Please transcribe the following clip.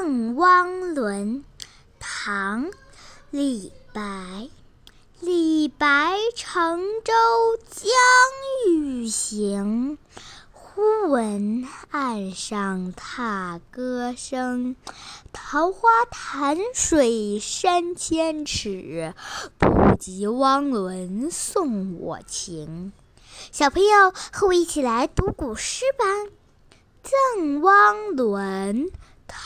赠汪伦，唐·李白。李白乘舟将欲行，忽闻岸上踏歌声。桃花潭水深千尺，不及汪伦送我情。小朋友，和我一起来读古诗吧，《赠汪伦》